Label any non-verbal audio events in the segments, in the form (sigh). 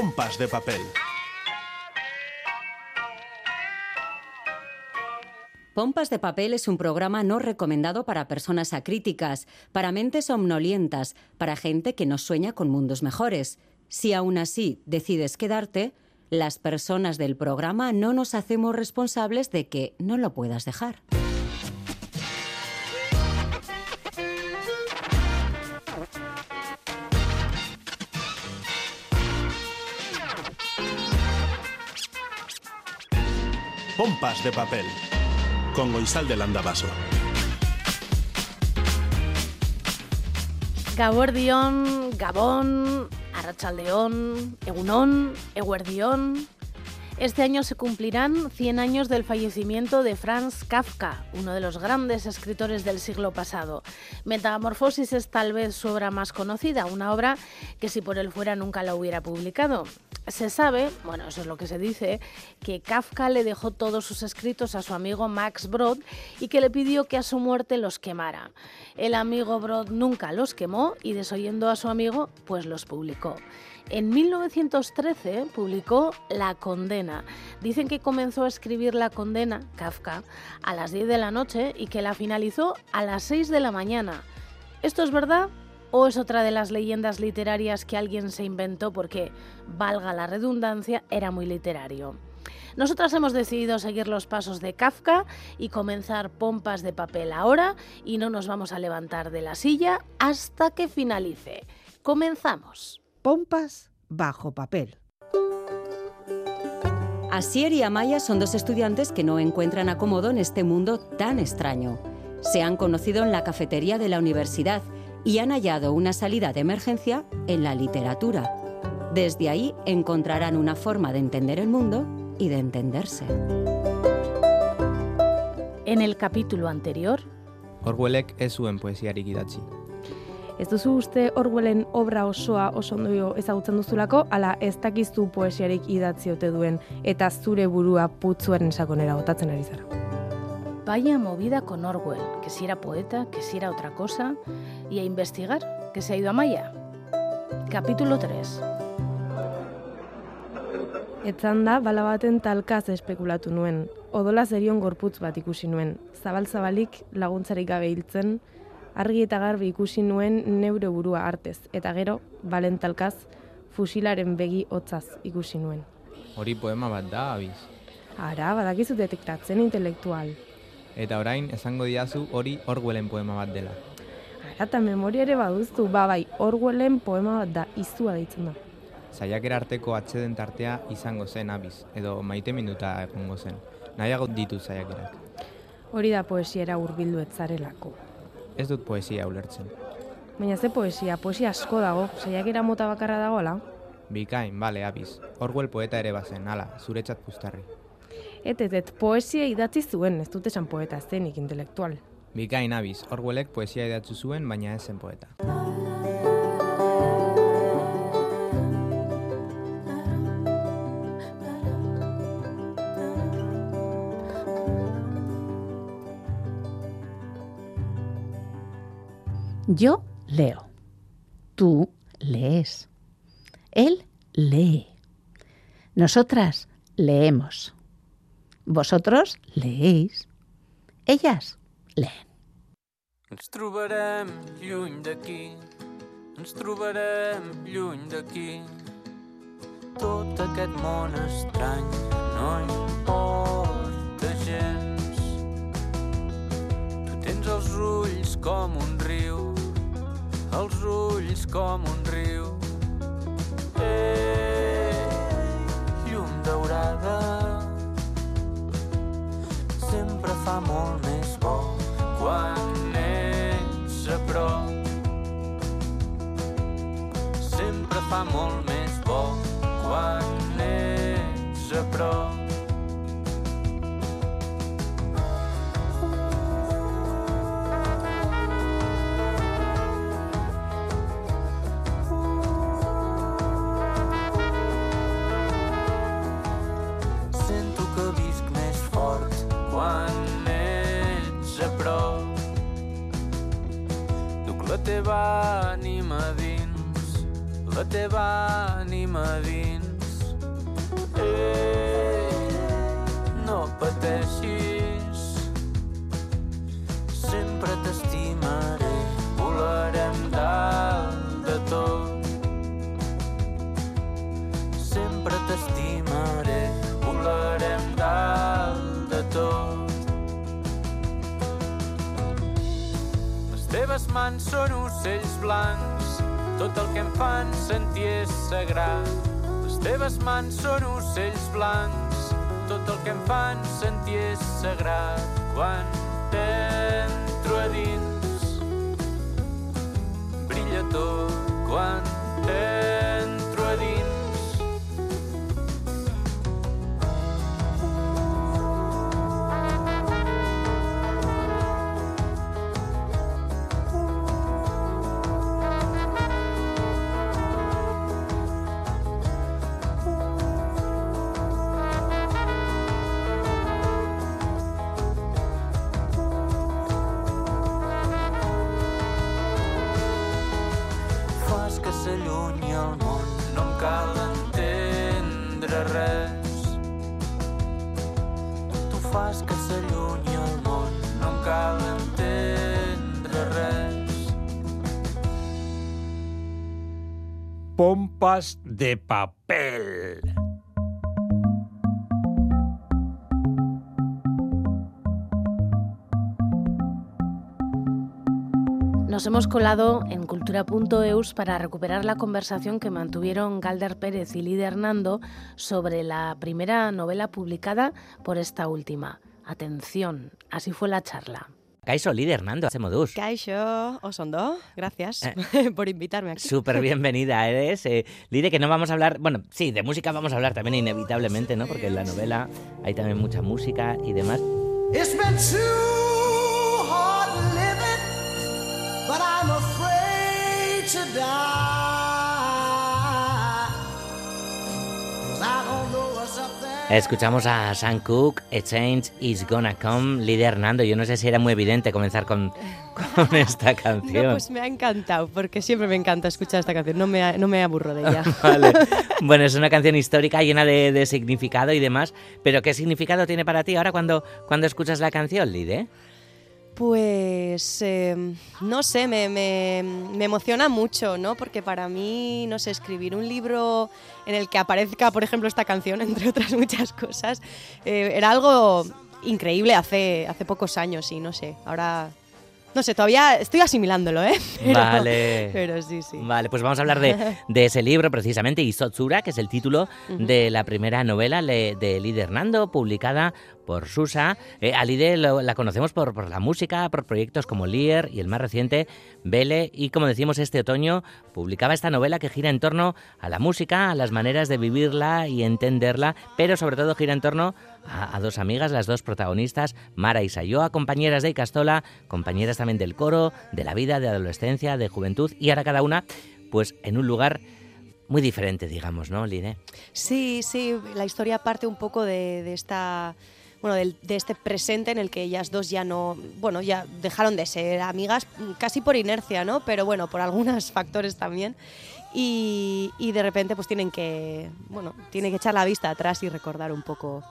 Pompas de papel. Pompas de Papel es un programa no recomendado para personas acríticas, para mentes somnolientas, para gente que no sueña con mundos mejores. Si aún así decides quedarte, las personas del programa no nos hacemos responsables de que no lo puedas dejar. Pompas de papel. Con Goizal de Landavaso. Gabordión, Gabón, Arrachaldeón, Egunón, Eguerdión. Este año se cumplirán 100 años del fallecimiento de Franz Kafka, uno de los grandes escritores del siglo pasado. Metamorfosis es tal vez su obra más conocida, una obra que si por él fuera nunca la hubiera publicado. Se sabe, bueno, eso es lo que se dice, que Kafka le dejó todos sus escritos a su amigo Max Brod y que le pidió que a su muerte los quemara. El amigo Brod nunca los quemó y desoyendo a su amigo, pues los publicó. En 1913 publicó La Condena. Dicen que comenzó a escribir La Condena, Kafka, a las 10 de la noche y que la finalizó a las 6 de la mañana. ¿Esto es verdad? ¿O es otra de las leyendas literarias que alguien se inventó porque, valga la redundancia, era muy literario? Nosotras hemos decidido seguir los pasos de Kafka y comenzar pompas de papel ahora y no nos vamos a levantar de la silla hasta que finalice. Comenzamos. Pompas bajo papel. Asier y Amaya son dos estudiantes que no encuentran acomodo en este mundo tan extraño. Se han conocido en la cafetería de la universidad y han hallado una salida de emergencia en la literatura. Desde ahí encontrarán una forma de entender el mundo y de entenderse. En el capítulo anterior, Orwellek ez zuen poesiarik idatzi. Ez duzu uste Orwellen obra osoa oso ondo ezagutzen duzulako, ala ez dakizu poesiarik idatzi ote duen eta zure burua putzuaren sakonera botatzen ari zara. Vaya movida con Orwell, que si era poeta, que si era otra cosa, y a investigar, que se ha ido a Maya. Capítulo 3. Etzan da, bala baten talkaz espekulatu nuen. Odola zerion gorputz bat ikusi nuen. Zabal-zabalik laguntzarik gabe hiltzen, argi eta garbi ikusi nuen neure burua artez. Eta gero, balen talkaz, fusilaren begi hotzaz ikusi nuen. Hori poema bat da, abiz. Ara, badakizu detektatzen intelektual. Eta orain esango diazu hori Orwellen poema bat dela. Ara, eta memoria ere baduztu, ba bai, Orwellen poema bat da, izua deitzen da. Saiakera arteko atxeden tartea izango zen abiz, edo maite minuta egongo zen. Nahiago ditu saiakerak. Hori da poesiera hurbildu etzarelako. Ez dut poesia ulertzen. Baina ze poesia, poesia asko dago, saiakera mota bakarra dagoela. Bikain, bale, abiz. Orwell poeta ere bazen, hala, zuretzat puztarri. Et, et, et, poesia idatzi zuen, ez dut esan poeta zenik intelektual. Bikain, abiz. Orwellek poesia idatzu zuen, baina ez zen poeta. Yo leo. Tú lees. Él lee. Nosotras leemos. Vosotros leéis. Ellas leen. Ens trobarem lluny d'aquí, ens trobarem lluny d'aquí. Tot aquest món estrany no importa gens. Tu tens els ulls com un riu, els ulls com un riu. Ei, fa molt més bo quan ets a prop. Sempre fa molt més bo quan ets a prop. Teva ànima dins, la teva ànima dins. no pateixis. Sempre t'estimaré, volarem dalt de tot. Sempre t'estimaré, Les mans són ocells blancs, tot el que em fan sentir és sagrat. Les teves mans són ocells blancs, tot el que em fan sentir és sagrat. Quan t'entro a dins, brilla tot. Quan t'entro De papel. Nos hemos colado en cultura.eus para recuperar la conversación que mantuvieron Galder Pérez y Lidia Hernando sobre la primera novela publicada por esta última. Atención, así fue la charla. Kaixo, líder Hernando, hace modus. Kaixo, Osondo, gracias Eh. (laughs) por invitarme aquí. Súper bienvenida eres. Eh, Lide, que no vamos a hablar, bueno, sí, de música vamos a hablar también inevitablemente, ¿no? Porque en la novela hay también mucha música y demás. It's been too Escuchamos a Sam Cooke, A Change is Gonna Come, líder Hernando. Yo no sé si era muy evidente comenzar con, con (laughs) esta canción. No, pues me ha encantado, porque siempre me encanta escuchar esta canción, no me, no me aburro de ella. (laughs) Vale. (laughs) Bueno, es una canción histórica llena de, de significado y demás, pero ¿qué significado tiene para ti ahora cuando, cuando escuchas la canción, Lide? Pues eh, no sé, me, me- me emociona mucho, ¿no? Porque para mí, no sé, escribir un libro en el que aparezca, por ejemplo, esta canción, (laughs) entre otras muchas cosas, eh, era algo increíble hace, hace pocos años y no sé, ahora... No sé, todavía estoy asimilándolo, ¿eh? (laughs) Pero- Vale. Pero sí, sí. Vale, pues vamos a hablar de, (laughs) de ese libro precisamente, Isotsura, que es el título de la primera novela de Lide Hernando, publicada por Susa. Eh, a Lide lo- la conocemos por, por la música, por proyectos como Lier y el más reciente, Vele. Y como decimos, este otoño publicaba esta novela que gira en torno a la música, a las maneras de vivirla y entenderla, pero sobre todo gira en torno a, a dos amigas, las dos protagonistas, Mara y Sayoa, compañeras de Icastola, compañeras también del coro, de la vida, de adolescencia, de juventud, y ahora cada una, pues en un lugar muy diferente, digamos, ¿no, Line? Sí, sí, la historia parte un poco de, de esta bueno, del- de este presente en el que ellas dos ya no, bueno, ya dejaron de ser amigas casi por inercia, ¿no? Pero bueno, por algunos (laughs) factores también. Y, y de repente pues tienen que, bueno, tienen que echar la vista atrás y recordar un poco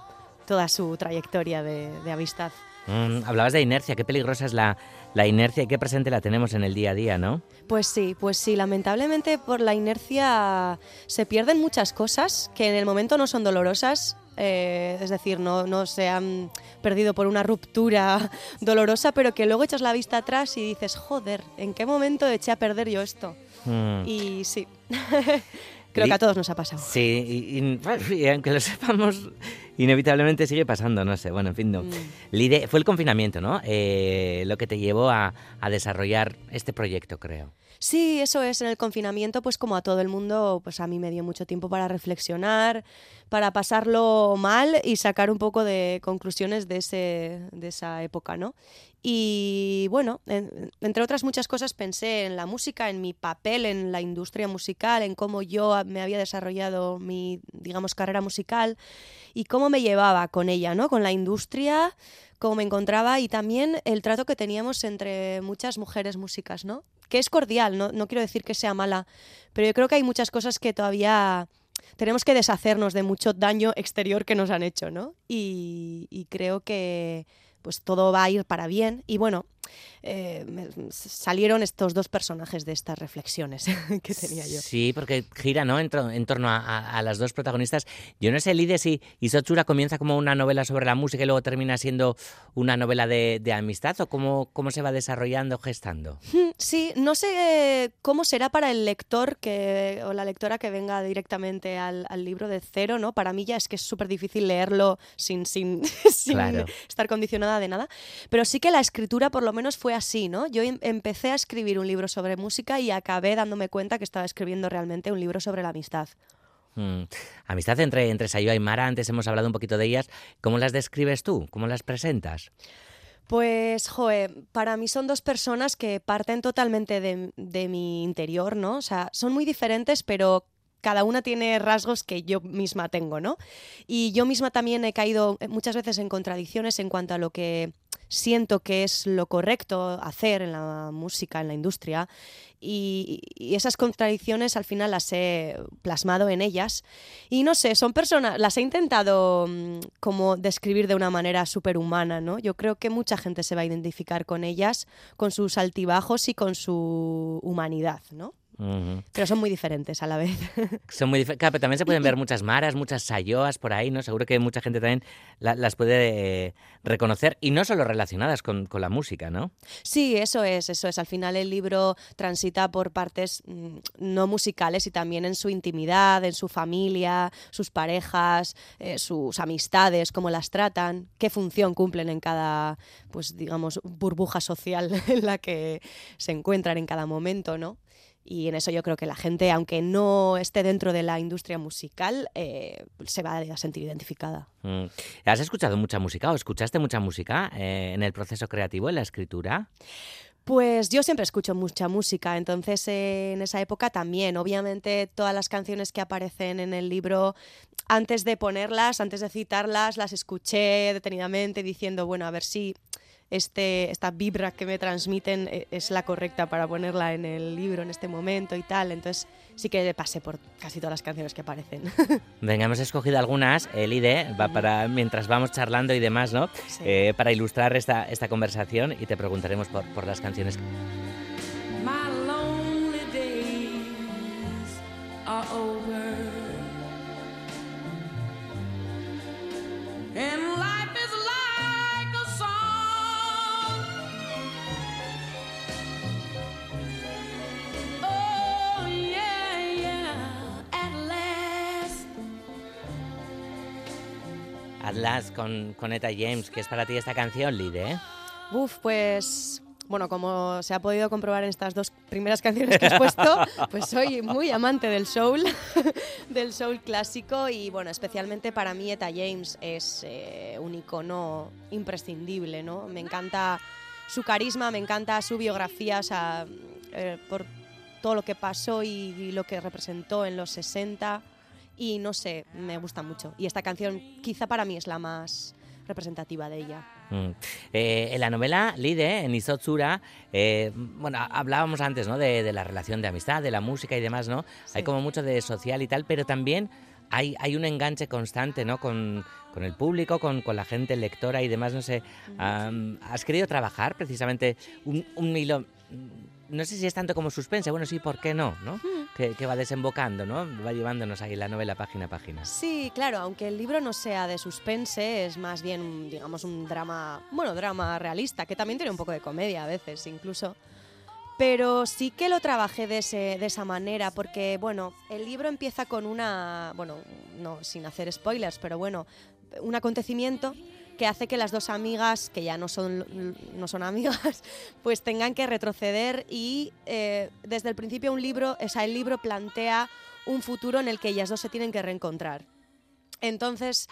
toda su trayectoria de, de amistad. Mm, hablabas de inercia, qué peligrosa es la, la inercia y qué presente la tenemos en el día a día, ¿no? Pues sí, pues sí, lamentablemente por la inercia se pierden muchas cosas que en el momento no son dolorosas, eh, es decir, no, no se han perdido por una ruptura (laughs) dolorosa, pero que luego echas la vista atrás y dices, joder, ¿en qué momento eché a perder yo esto? Mm. Y sí, (laughs) creo que a todos nos ha pasado. Sí, y, y- y aunque lo (laughs) sepamos, inevitablemente sigue pasando, no sé, bueno, en fin, no. Mm. Lide, fue el confinamiento, ¿no? Eh, lo que te llevó a, a desarrollar este proyecto, creo. Sí, eso es. En el confinamiento, pues como a todo el mundo, pues a mí me dio mucho tiempo para reflexionar, para pasarlo mal y sacar un poco de conclusiones de, ese, de esa época, ¿no? Y bueno, en- entre otras muchas cosas pensé en la música, en mi papel en la industria musical, en cómo yo me había desarrollado mi, digamos, carrera musical y cómo me llevaba con ella, ¿no? Con la industria, cómo me encontraba y también el trato que teníamos entre muchas mujeres músicas, ¿no? Que es cordial, no, no quiero decir que sea mala, pero yo creo que hay muchas cosas que todavía tenemos que deshacernos de mucho daño exterior que nos han hecho, ¿no? Y, y creo que pues todo va a ir para bien. Y bueno, eh, me- salieron estos dos personajes de estas reflexiones (laughs) que tenía yo. Sí, porque gira, ¿no? En, en torno a, a- a las dos protagonistas. Yo no sé, Lidia, si Isotsura comienza como una novela sobre la música y luego termina siendo una novela de, de amistad o cómo, cómo se va desarrollando, gestando. Mm, Sí, no sé eh, cómo será para el lector que, o la lectora que venga directamente al, al libro de cero, ¿no? Para mí ya es que es súper difícil leerlo sin, sin, (laughs) sin Claro. estar condicionada de nada. Pero sí que la escritura por lo menos fue así, ¿no? Yo em- empecé a escribir un libro sobre música y acabé dándome cuenta que estaba escribiendo realmente un libro sobre la amistad. Mm. Amistad entre, entre Sayo y Mara, antes hemos hablado un poquito de ellas. ¿Cómo las describes tú? ¿Cómo las presentas? Pues, joe, para mí son dos personas que parten totalmente de, de mi interior, ¿no? O sea, son muy diferentes, pero cada una tiene rasgos que yo misma tengo, ¿no? Y yo misma también he caído muchas veces en contradicciones en cuanto a lo que siento que es lo correcto hacer en la música, en la industria. Y, esas contradicciones al final las he plasmado en ellas. Y no sé, son personas, las he intentado mm, como describir de una manera superhumana, ¿no? Yo creo que mucha gente se va a identificar con ellas, con sus altibajos y con su humanidad, ¿no? Pero son muy diferentes a la vez. (laughs) Son muy diferentes. pero también se pueden ver muchas maras, muchas sayoas por ahí, ¿no? Seguro que mucha gente también la- las puede eh, reconocer y no solo relacionadas con, con la música, ¿no? Sí, eso es, eso es. Al final el libro transita por partes mm, no musicales y también en su intimidad, en su familia, sus parejas, eh, sus amistades, cómo las tratan, qué función cumplen en cada, pues digamos, burbuja social (laughs) en la que se encuentran en cada momento, ¿no? Y en eso yo creo que la gente, aunque no esté dentro de la industria musical, eh, se va a sentir identificada. Mm. ¿Has escuchado mucha música o escuchaste mucha música eh, en el proceso creativo, en la escritura? Pues yo siempre escucho mucha música, entonces eh, en esa época también, obviamente todas las canciones que aparecen en el libro, antes de ponerlas, antes de citarlas, las escuché detenidamente diciendo, bueno, a ver si este, esta vibra que me transmiten eh, es la correcta para ponerla en el libro en este momento y tal, entonces sí que pasé por casi todas las canciones que aparecen. (laughs) Venga, hemos escogido algunas, Elide, va para mientras vamos charlando y demás, ¿no? Sí. Eh, para ilustrar esta, esta conversación y te preguntaremos por, por las canciones. Atlas con, con Eta James, ¿qué es para ti esta canción, Lide? eh? Uf, pues bueno, como se ha podido comprobar en estas dos primeras canciones que has puesto, (laughs) pues soy muy amante del soul, (laughs) del soul clásico y bueno, especialmente para mí Eta James es eh, un icono imprescindible, ¿no? Me encanta su carisma, me encanta su biografía, o sea, eh, por todo lo que pasó y, y lo que representó en los 60 y no sé, me gusta mucho. Y esta canción quizá para mí es la más representativa de ella. Mm. Eh, en la novela Lide, en Isotsura, eh, bueno, hablábamos antes, ¿no? De, de la relación de amistad, de la música y demás, ¿no? Hay como mucho de social y tal, pero también hay, hay un enganche constante, ¿no? Con, con el público, con, con la gente lectora y demás, no sé. am, ¿Has querido trabajar precisamente un, un hilo? No sé si es tanto como suspense, bueno, sí, ¿por qué no? ¿no? Que, que va desembocando, ¿no? Va llevándonos ahí la novela página a página. Sí, claro, aunque el libro no sea de suspense, es más bien, digamos, un drama, bueno, drama realista, que también tiene un poco de comedia a veces incluso. Pero sí que lo trabajé de, ese- de esa manera, porque, bueno, el libro empieza con una, bueno, no sin hacer spoilers, pero bueno, un acontecimiento que hace que las dos amigas, que ya no son, no son amigas, (laughs) pues tengan que retroceder y eh, desde el principio un libro, o sea, el libro plantea un futuro en el que ellas dos se tienen que reencontrar. Entonces,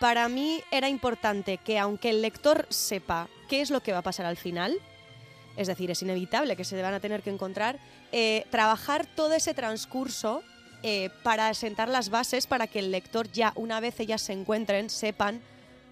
para mí era importante que aunque el lector sepa qué es lo que va a pasar al final, es decir, es inevitable que se van a tener que encontrar, eh, trabajar todo ese transcurso eh, para sentar las bases para que el lector ya, una vez ellas se encuentren, sepan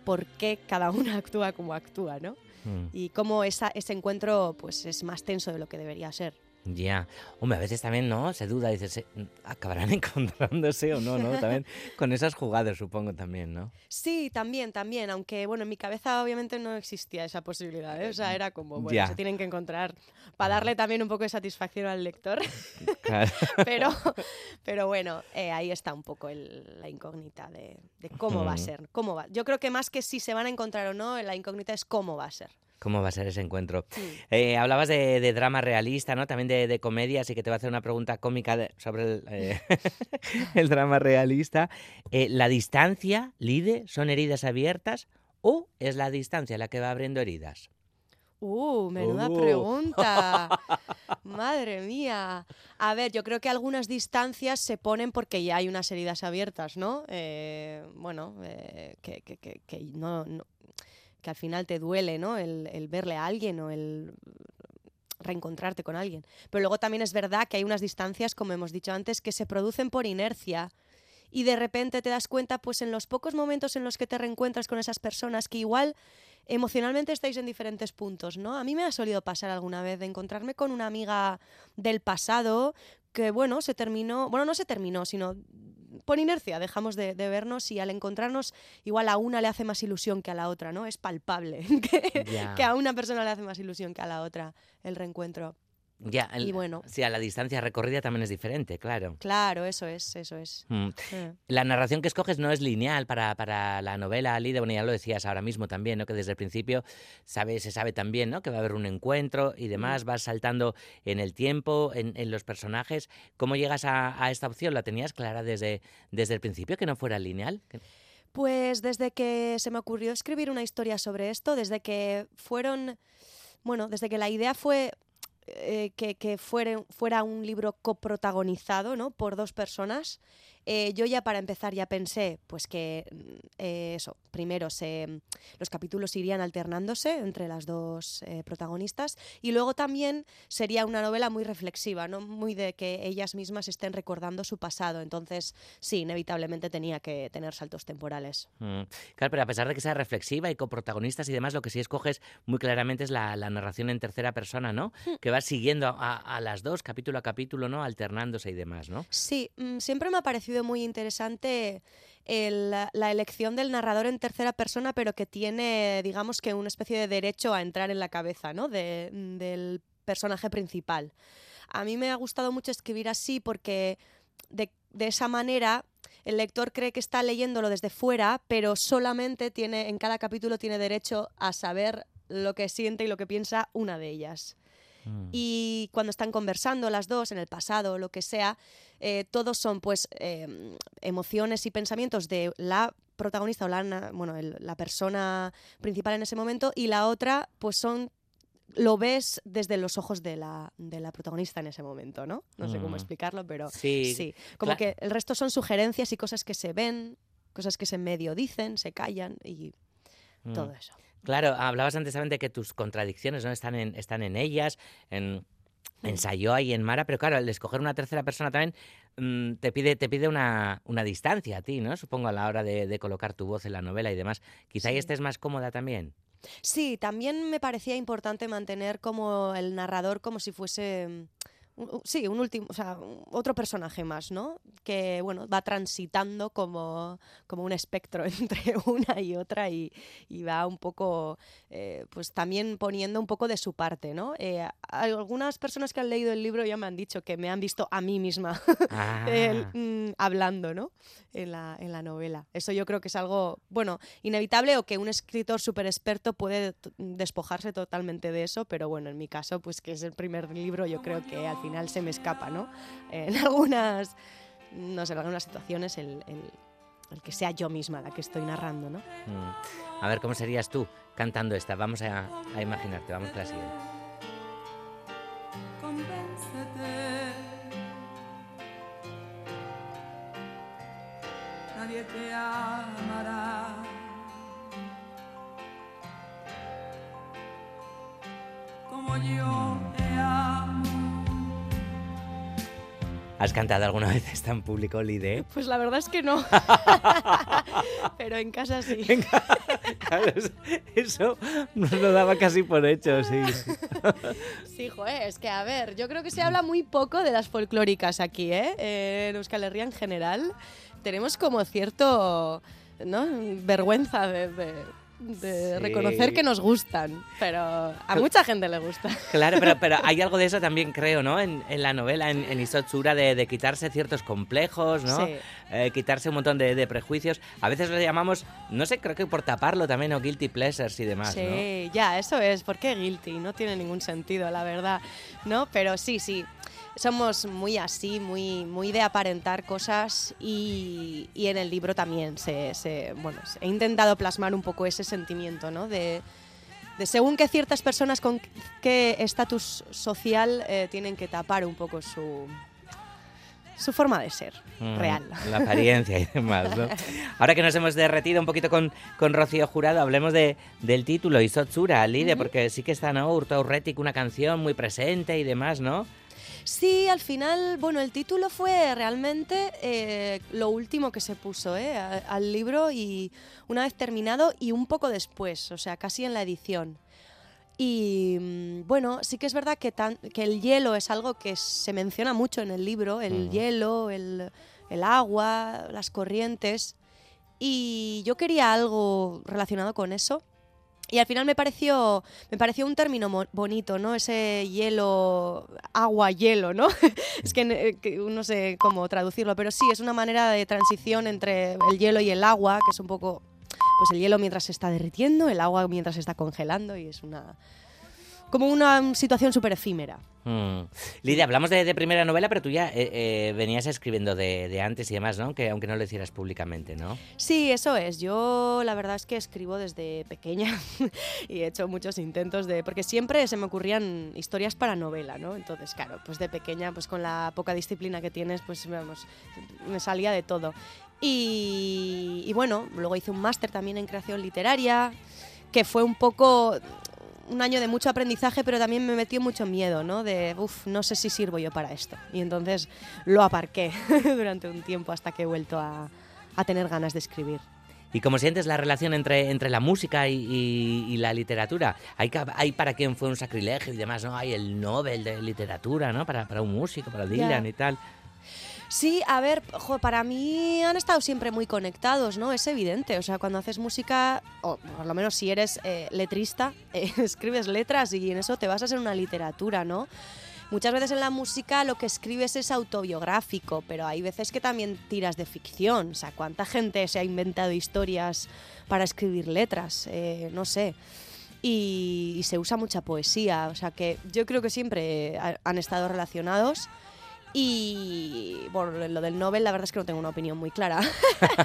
por qué cada una (laughs) actúa como actúa, ¿no? Mm. Y cómo esa- ese encuentro pues, es más tenso de lo que debería ser. Ya. Hombre, a veces también, ¿no? Se duda, dices, eh, ¿acabarán (laughs) encontrándose o no, no? También con esas jugadas, supongo, también, ¿no? Sí, también, también, aunque bueno, en mi cabeza obviamente no existía esa posibilidad, ¿eh? o sea, era como, bueno, Ya. se tienen que encontrar para darle también un poco de satisfacción al lector, (laughs) Claro. (laughs) pero, pero bueno, eh, ahí está un poco el- la incógnita de, de cómo va a ser, cómo va. Yo creo que más que si se van a encontrar o no, la incógnita es cómo va a ser. ¿Cómo va a ser ese encuentro? Eh, hablabas de, de drama realista, ¿no? También de, de comedia, así que te voy a hacer una pregunta cómica de- sobre el, eh, (laughs) (laughs) el drama realista. Eh, ¿La distancia, Lide, son heridas abiertas o es la distancia la que va abriendo heridas? Uh, menuda Uh. pregunta. (laughs) Madre mía. A ver, yo creo que algunas distancias se ponen porque ya hay unas heridas abiertas, ¿no? Bueno, que, que- que- que no, no- que al final te duele, ¿no? El, verle a alguien o el reencontrarte con alguien. Pero luego también es verdad que hay unas distancias, como hemos dicho antes, que se producen por inercia y de repente te das cuenta, pues en los pocos momentos en los que te reencuentras con esas personas que igual emocionalmente estáis en diferentes puntos, ¿no? A mí me ha solido pasar alguna vez de encontrarme con una amiga del pasado que, bueno, se terminó, bueno, no se terminó, sino por inercia dejamos de, de vernos y al encontrarnos igual a una le hace más ilusión que a la otra, ¿no? Es palpable (laughs) que a una persona le hace más ilusión que a la otra el reencuentro. Ya, el- Y bueno. sí, a la distancia recorrida también es diferente, claro. Claro, eso es, eso es. Mm. La narración que escoges no es lineal para, para la novela, Lide, bueno, ya lo decías ahora mismo también, ¿no? Que desde el principio sabe, se sabe también, ¿no? Que va a haber un encuentro y demás, vas saltando en el tiempo, en, en los personajes. ¿Cómo llegas a, a esta opción? ¿La tenías clara desde, desde el principio, que no fuera lineal? Que- Pues desde que se me ocurrió escribir una historia sobre esto, desde que fueron, bueno, desde que la idea fue eh, que, que fuere- fuera un libro coprotagonizado ¿no? por dos personas, eh, yo ya para empezar ya pensé pues que mm, eh, eso, primero se, los capítulos irían alternándose entre las dos eh, protagonistas y luego también sería una novela muy reflexiva, ¿no? muy de que ellas mismas estén recordando su pasado. Entonces, sí, inevitablemente tenía que tener saltos temporales. Mm. Claro, pero a pesar de que sea reflexiva y con protagonistas y demás, lo que sí escoges muy claramente es la, la narración en tercera persona, ¿no? Que vas siguiendo a, a las dos, capítulo a capítulo, ¿no? Alternándose y demás, ¿no? Sí, mm, siempre me ha parecido muy interesante la elección del narrador en tercera persona, pero que tiene, digamos que una especie de derecho a entrar en la cabeza, ¿no? De- del personaje principal. A mí me ha gustado mucho escribir así porque de, de esa manera el lector cree que está leyéndolo desde fuera, pero solamente tiene, en cada capítulo tiene derecho a saber lo que siente y lo que piensa una de ellas. Y cuando están conversando las dos en el pasado o lo que sea, eh, todos son pues eh, emociones y pensamientos de la protagonista o la, bueno, el- la persona principal en ese momento y la otra pues son lo ves desde los ojos de la, de la protagonista en ese momento, ¿no? No sé cómo Mm. explicarlo, pero Sí, sí. Como que el resto son sugerencias y cosas que se ven, cosas que se medio dicen, se callan y Mm. todo eso. Claro, hablabas antes también de que tus contradicciones no están en, están en ellas, en, en Sayoa y en Mara, pero claro, el escoger una tercera persona también mm, te pide, te pide una, una distancia a ti, ¿no? Supongo a la hora de, de colocar tu voz en la novela y demás. Quizá ahí Sí. estés más cómoda también. Sí, también me parecía importante mantener como el narrador como si fuese mm, sí, un último, o sea, un- otro personaje más, ¿no? Que bueno, va transitando como, como un espectro (laughs) entre una y otra y, y va un poco, eh, pues también poniendo un poco de su parte, ¿no? Eh, algunas personas que han leído el libro ya me han dicho que me han visto a mí misma (laughs) Ah. el, mm, hablando, ¿no? En la, en la novela. Eso yo creo que es algo, bueno, inevitable o que un escritor súper experto puede despojarse totalmente de eso, pero bueno, en mi caso, pues que es el primer libro, yo creo que al final se me escapa, ¿no? (laughs) En algunas, no sé, en algunas situaciones el, el- el que sea yo misma la que estoy narrando, ¿no? Mm. A ver, ¿cómo serías tú cantando esta? Vamos a, a imaginarte, vamos con la siguiente. Convéncete. Nadie te amará. Como yo te amo. ¿Has cantado alguna vez esta en público, Lide? Pues la verdad es que no. (laughs) Pero en casa sí. (laughs) Claro, eso nos lo daba casi por hecho, sí. (laughs) Sí, joder, es que a ver, yo creo que se habla muy poco de las folclóricas aquí, ¿eh? Eh, en Euskal Herria en general tenemos como cierto, ¿no? Vergüenza de, de- de Sí. reconocer que nos gustan, pero a mucha gente le gusta. (laughs) Claro, pero, pero (laughs) hay algo de eso también, creo, ¿no? En, en la novela, en, en Isotsura, de, de quitarse ciertos complejos, ¿no? Sí. Eh, quitarse un montón de, de prejuicios. A veces lo llamamos, no sé, creo que por taparlo también, o guilty pleasures y demás, ¿no? Sí, ya, eso es, porque guilty, no tiene ningún sentido, la verdad, ¿no? Pero sí, sí, somos muy así, muy, muy de aparentar cosas y, y en el libro también se, se- bueno, he intentado plasmar un poco ese sentimiento, ¿no? De, de según que ciertas personas con qué estatus social eh, tienen que tapar un poco su, su forma de ser Mm, real. La apariencia y demás, ¿no? (laughs) Ahora que nos hemos derretido un poquito con, con Rocío Jurado, hablemos de, del título, Isotsura, Lide, porque sí que está, ¿no? Urto Aurretic, una canción muy presente y demás, ¿no? Sí, al final, bueno, el título fue realmente eh, lo último que se puso eh, al libro y una vez terminado y un poco después, o sea, casi en la edición. Y mm, bueno, sí que es verdad que, tan- que el hielo es algo que se menciona mucho en el libro, el hielo, el, el agua, las corrientes. Y yo quería algo relacionado con eso. Y al final me pareció, me pareció un término bonito, ¿no? Ese hielo, agua, hielo, ¿no? (laughs) es que, eh, que no sé cómo traducirlo, pero sí, es una manera de transición entre el hielo y el agua, que es un poco, pues el hielo mientras se está derritiendo, el agua mientras se está congelando y es una, como una situación súper efímera. Mm. Lidia, hablamos de, de primera novela, pero tú ya eh, eh, venías escribiendo de, de antes y demás, ¿no? Que, aunque no lo hicieras públicamente, ¿no? Sí, eso es. Yo la verdad es que escribo desde pequeña (laughs) y he hecho muchos intentos de... Porque siempre se me ocurrían historias para novela, ¿no? Entonces, claro, pues de pequeña, pues con la poca disciplina que tienes, pues vamos, me salía de todo. Y, y bueno, luego hice un máster también en creación literaria, que fue un poco un año de mucho aprendizaje, pero también me metió mucho miedo, ¿no? De, uff, no sé si sirvo yo para esto. Y entonces lo aparqué (laughs) durante un tiempo hasta que he vuelto a, a tener ganas de escribir. ¿Y cómo sientes la relación entre, entre la música y, y- y la literatura? Hay, hay para quien fue un sacrilegio y demás, ¿no? Hay el Nobel de literatura, ¿no? Para, para un músico, para Dylan y tal. Sí, a ver, jo, para mí han estado siempre muy conectados, ¿no? Es evidente, o sea, cuando haces música, o por lo menos si eres eh, letrista, (laughs) eh, escribes letras y en eso te a hacer una literatura, ¿no? Muchas veces en la música lo que escribes es autobiográfico, pero hay veces que también tiras de ficción. O sea, ¿cuánta gente se ha inventado historias para escribir letras? Eh, no sé. Y, y se usa mucha poesía. O sea, que yo creo que siempre ha- han estado relacionados. Y bueno, lo del Nobel, la verdad es que no tengo una opinión muy clara.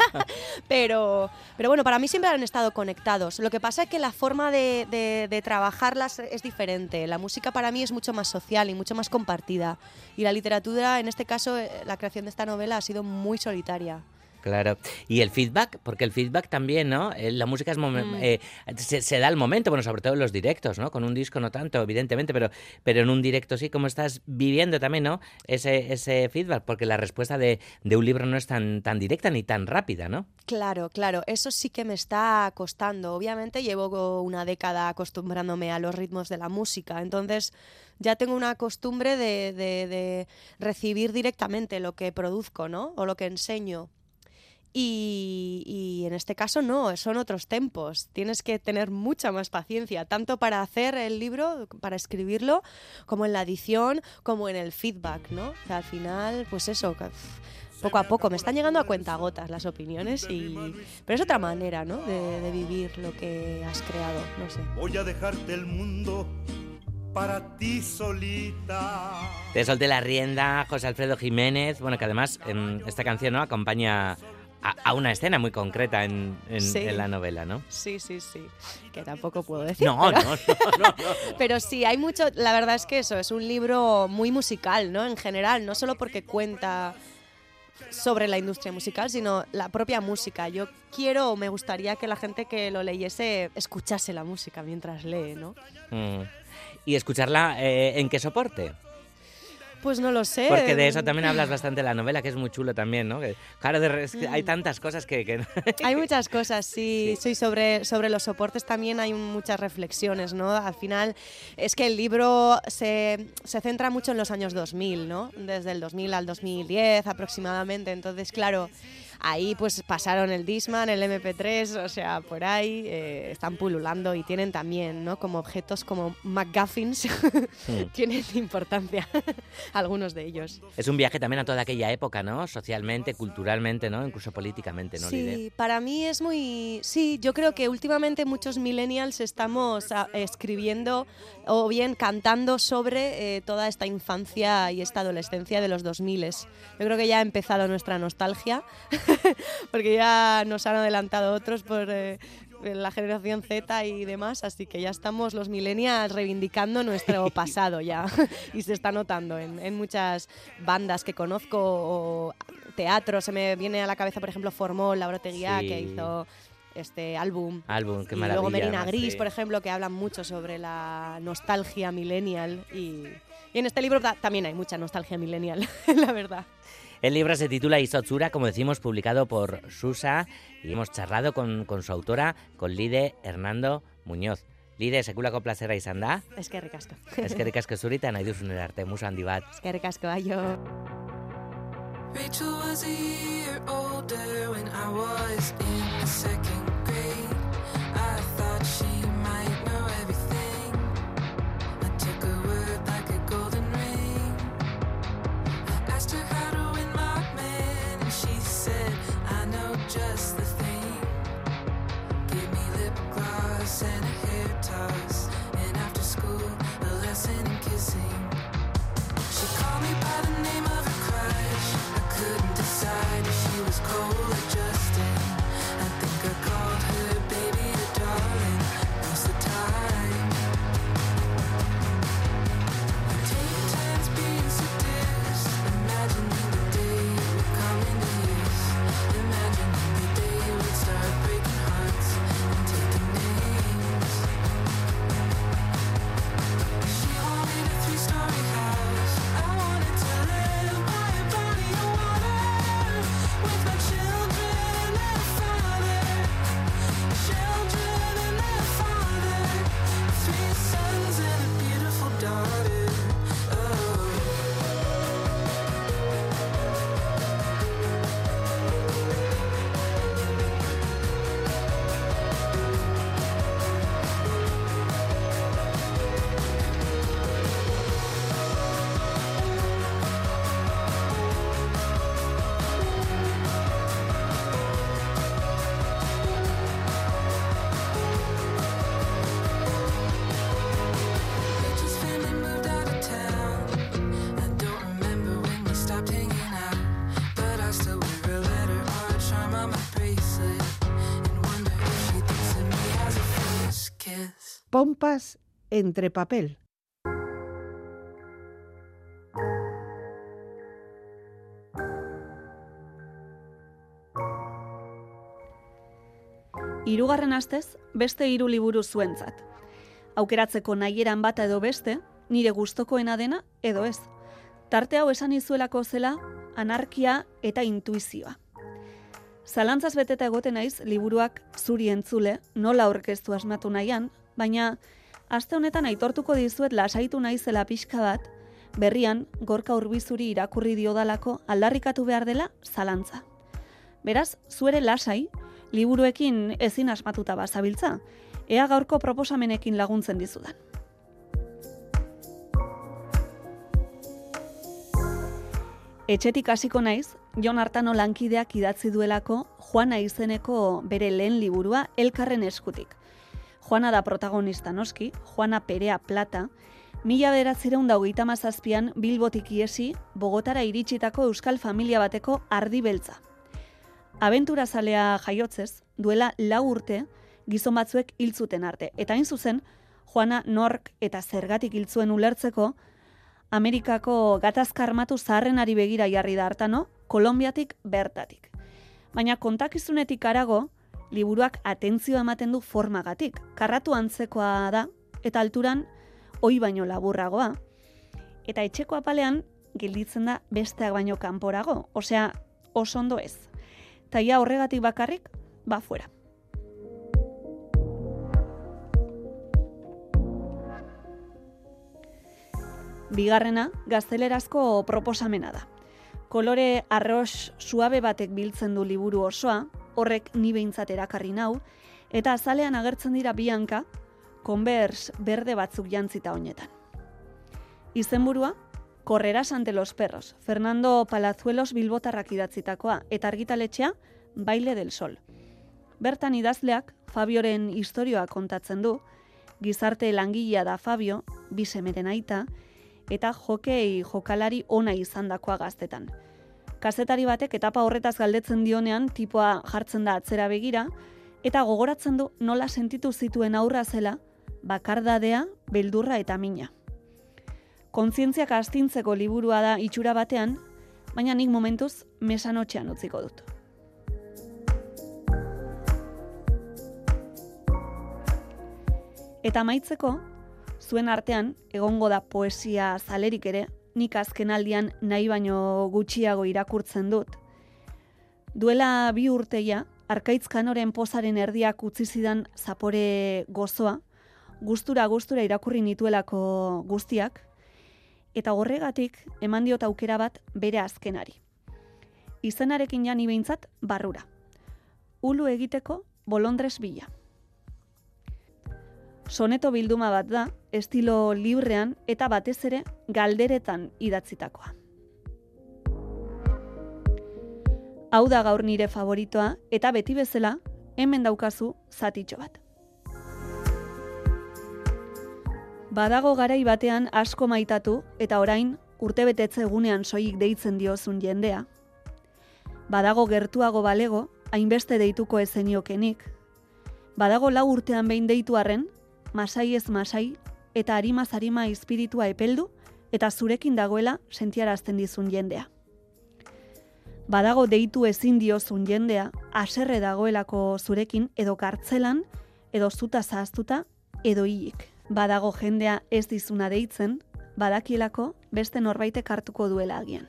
(laughs) pero, pero bueno, para mí siempre han estado conectados. Lo que pasa es que la forma de, trabajarlas es diferente. La música para mí es mucho más social y mucho más compartida. Y la literatura, en este caso, eh, la creación de esta novela ha sido muy solitaria. Claro. Y el feedback, porque el feedback también, ¿no? Eh, La música es Mm. eh, se, se da el momento, bueno, sobre todo en los directos, ¿no? Con un disco no tanto, evidentemente, pero, pero en un directo sí, como estás viviendo también, ¿no? Ese, ese feedback, porque la respuesta de, de un libro no es tan, tan directa ni tan rápida, ¿no? Claro, claro, eso sí que me está costando. Obviamente llevo una década acostumbrándome a los ritmos de la música, entonces ya tengo una costumbre de, de- de recibir directamente lo que produzco, ¿no? O lo que enseño. Y, y en este caso no, son otros tempos. Tienes que tener mucha más paciencia, tanto para hacer el libro, para escribirlo, como en la edición, como en el feedback, ¿no? O sea, al final, pues eso, poco a poco me están llegando a cuentagotas las opiniones, y, pero es otra manera, ¿no? De, de vivir lo que has creado, no sé. Voy a dejarte el mundo para ti solita. Te solté la rienda, José Alfredo Jiménez, bueno, que además em, esta canción, ¿no? Acompaña a, a una escena muy concreta en, en- Sí. en la novela, ¿no? Sí, sí, sí. Que tampoco puedo decir. No, pero- no, no, no, no. (laughs) Pero sí, hay mucho. La verdad es que eso es un libro muy musical, ¿no? En general, no solo porque cuenta sobre la industria musical, sino la propia música. Yo quiero o me gustaría que la gente que lo leyese escuchase la música mientras lee, ¿no? Mm. ¿Y escucharla eh, en qué soporte? Pues no lo sé. Porque de eso también hablas bastante en la novela, que es muy chulo también, ¿no? Que, claro, de- es que hay tantas cosas que... que- (laughs) Hay muchas cosas, sí. sí. sobre, sobre los soportes también hay muchas reflexiones, ¿no? Al final es que el libro se, se centra mucho en los años 2000, ¿no? Desde el 2000 al 2010 aproximadamente. Entonces, claro, ahí pues pasaron el Disman, el MP3, o sea, por ahí eh, están pululando y tienen también, ¿no? Como objetos como McGuffins, (laughs) Hmm. tienen importancia (laughs) algunos de ellos. Es un viaje también a toda aquella época, ¿no? Socialmente, culturalmente, ¿no? Incluso políticamente, ¿no? Lide? Sí, para mí es muy... Sí, yo creo que últimamente muchos millennials estamos ah, escribiendo o bien cantando sobre eh, toda esta infancia y esta adolescencia de los 2000. Yo creo que ya ha empezado nuestra nostalgia, (laughs) (laughs) porque ya nos han adelantado otros por... eh, la generación Z y demás, así que ya estamos los millennials reivindicando nuestro (laughs) pasado ya (laughs) y se está notando en, en muchas bandas que conozco o teatro, se me viene a la cabeza por ejemplo Formol, Laura Teguía Sí. que hizo este álbum Álbum, qué y maravilla. luego Merina Gris, sí. por ejemplo, que hablan mucho sobre la nostalgia millennial y, y en este libro ta- también hay mucha nostalgia millennial, la verdad. El libro se titula Isotsura, como decimos, publicado por Susa, y hemos charlado con, con su autora, con Lide Hernando Muñoz. Lide, sekulako plazera izan da. Es que ricasco. Eskerrik asko zurita, nahi duzun arte, musu handi bat. Es que ricasco, aio. Rachel was a year older when I was in the second just the thing. Gave me lip gloss and kiss. Pompas entre papel. Hirugarren astez, beste hiru liburu zuentzat. Aukeratzeko nahieran bata edo beste, nire gustokoena dena edo ez. Tarte hau esan izuelako zela, anarkia eta intuizioa. Zalantzaz beteta egoten naiz liburuak zuri entzule, nola aurkeztu asmatu nahian, baina aste honetan aitortuko dizuet lasaitu naizela pixka bat, berrian gorka urbizuri irakurri diodalako aldarrikatu behar dela zalantza. Beraz, zuere lasai, liburuekin ezin asmatuta bazabiltza, ea gaurko proposamenekin laguntzen dizudan. Etxetik hasiko naiz, Jon Artano lankideak idatzi duelako Juana izeneko bere lehen liburua elkarren eskutik. Juana da protagonista noski, Juana Perea Plata, mila beratzireun da hogeita mazazpian Bilbotik iesi, Bogotara iritsitako euskal familia bateko ardi beltza. Abenturazalea jaiotzez, duela lau urte, gizon batzuek hiltzuten arte. Eta hain zuzen, Juana nork eta zergatik hiltzuen ulertzeko, Amerikako gatazka armatu zaharrenari begira jarri da hartano, Kolombiatik bertatik. Baina kontakizunetik arago, liburuak atentzioa ematen du formagatik. Karratu antzekoa da, eta alturan, oi baino laburragoa. Eta etxeko apalean, gelditzen da besteak baino kanporago, osea, oso ondo ez. Ta ja horregatik bakarrik, ba fuera. Bigarrena, gaztelerazko proposamena da. Kolore arroz suabe batek biltzen du liburu osoa, horrek ni behintzat erakarri nau, eta azalean agertzen dira bianka, konbers berde batzuk jantzita honetan. Izenburua, Correras ante los perros, Fernando Palazuelos Bilbotarrak idatzitakoa, eta argitaletxea, Baile del Sol. Bertan idazleak, Fabioren historioa kontatzen du, gizarte langilea da Fabio, bisemeren aita, eta jokei jokalari ona izandakoa gaztetan. Kazetari batek etapa horretaz galdetzen dionean tipoa jartzen da atzera begira, eta gogoratzen du nola sentitu zituen aurra zela, bakardadea, beldurra eta mina. Kontzientziak astintzeko liburua da itxura batean, baina nik momentuz mesanotxean utziko dut. Eta maitzeko, zuen artean, egongo da poesia zalerik ere, nik azken aldian nahi baino gutxiago irakurtzen dut. Duela bi urteia, arkaitz kanoren pozaren erdiak utzi zidan zapore gozoa, gustura gustura irakurri nituelako guztiak, eta horregatik eman diot aukera bat bere azkenari. Izenarekin jani behintzat barrura. Ulu egiteko bolondres bila. Soneto bilduma bat da, estilo librean eta batez ere galderetan idatzitakoa. Hau da gaur nire favoritoa eta beti bezala hemen daukazu zatitxo bat. Badago garai batean asko maitatu eta orain urtebetetze egunean soilik deitzen diozun jendea. Badago gertuago balego, hainbeste deituko ezeniokenik. Badago lau urtean behin deitu arren, masai ez masai, eta harimaz harima espiritua epeldu, eta zurekin dagoela sentiarazten dizun jendea. Badago deitu ezin diozun jendea, aserre dagoelako zurekin, edo kartzelan, edo zuta zahaztuta, edo hilik. Badago jendea ez dizuna deitzen, badakielako beste norbaitek hartuko duela agian.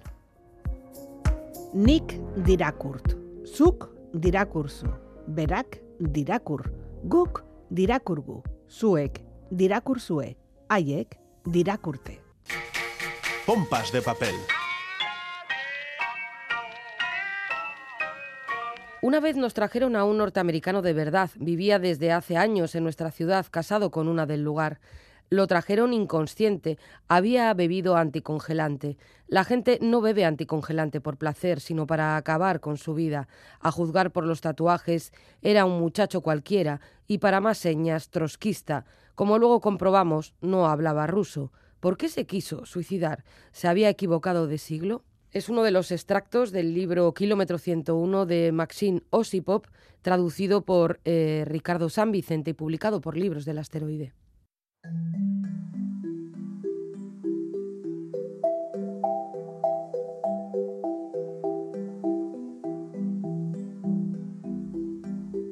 Nik dirakurt. Zuk dirakurzu. Berak dirakur. Guk dirakurgu. Zuek dirakurzue. Haiek dirakurte. Pompas de papel. Una vez nos trajeron a un norteamericano de verdad. Vivía desde hace años en nuestra ciudad, casado con una del lugar. Lo trajeron inconsciente, había bebido anticongelante. La gente no bebe anticongelante por placer, sino para acabar con su vida. A juzgar por los tatuajes, era un muchacho cualquiera y para más señas, trotskista. Como luego comprobamos, no hablaba ruso. ¿Por qué se quiso suicidar? ¿Se había equivocado de siglo? Es uno de los extractos del libro Kilómetro 101 de Maxine Osipov, traducido por eh, Ricardo San Vicente y publicado por Libros del Asteroide.